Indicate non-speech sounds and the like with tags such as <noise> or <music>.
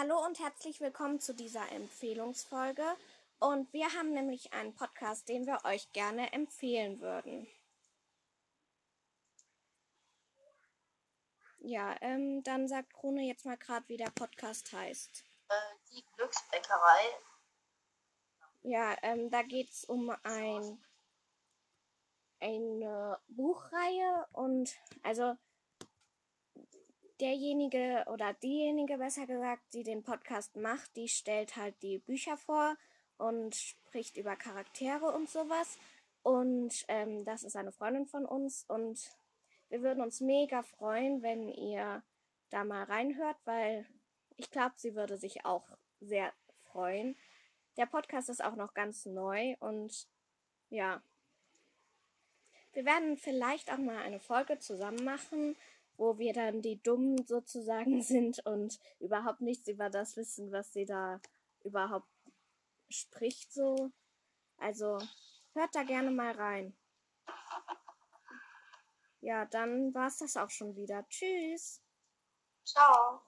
Hallo und herzlich willkommen zu dieser Empfehlungsfolge. Und wir haben nämlich einen Podcast, den wir euch gerne empfehlen würden. Ja, ähm, dann sagt Krone jetzt mal gerade, wie der Podcast heißt. Äh, die Glücksbäckerei. Ja, ähm, da geht es um ein, eine Buchreihe und also derjenige oder diejenige besser gesagt, die den Podcast macht, die stellt halt die Bücher vor und spricht über Charaktere und sowas. Und ähm, das ist eine Freundin von uns und wir würden uns mega freuen, wenn ihr da mal reinhört, weil ich glaube, sie würde sich auch sehr freuen. Der Podcast ist auch noch ganz neu und ja. Wir werden vielleicht auch mal eine Folge zusammen machen, wo wir dann die Dummen sozusagen <laughs> sind und überhaupt nichts über das wissen, was sie da überhaupt spricht so. Also hört da gerne mal rein. Ja, dann war's das auch schon wieder. Tschüss. Ciao.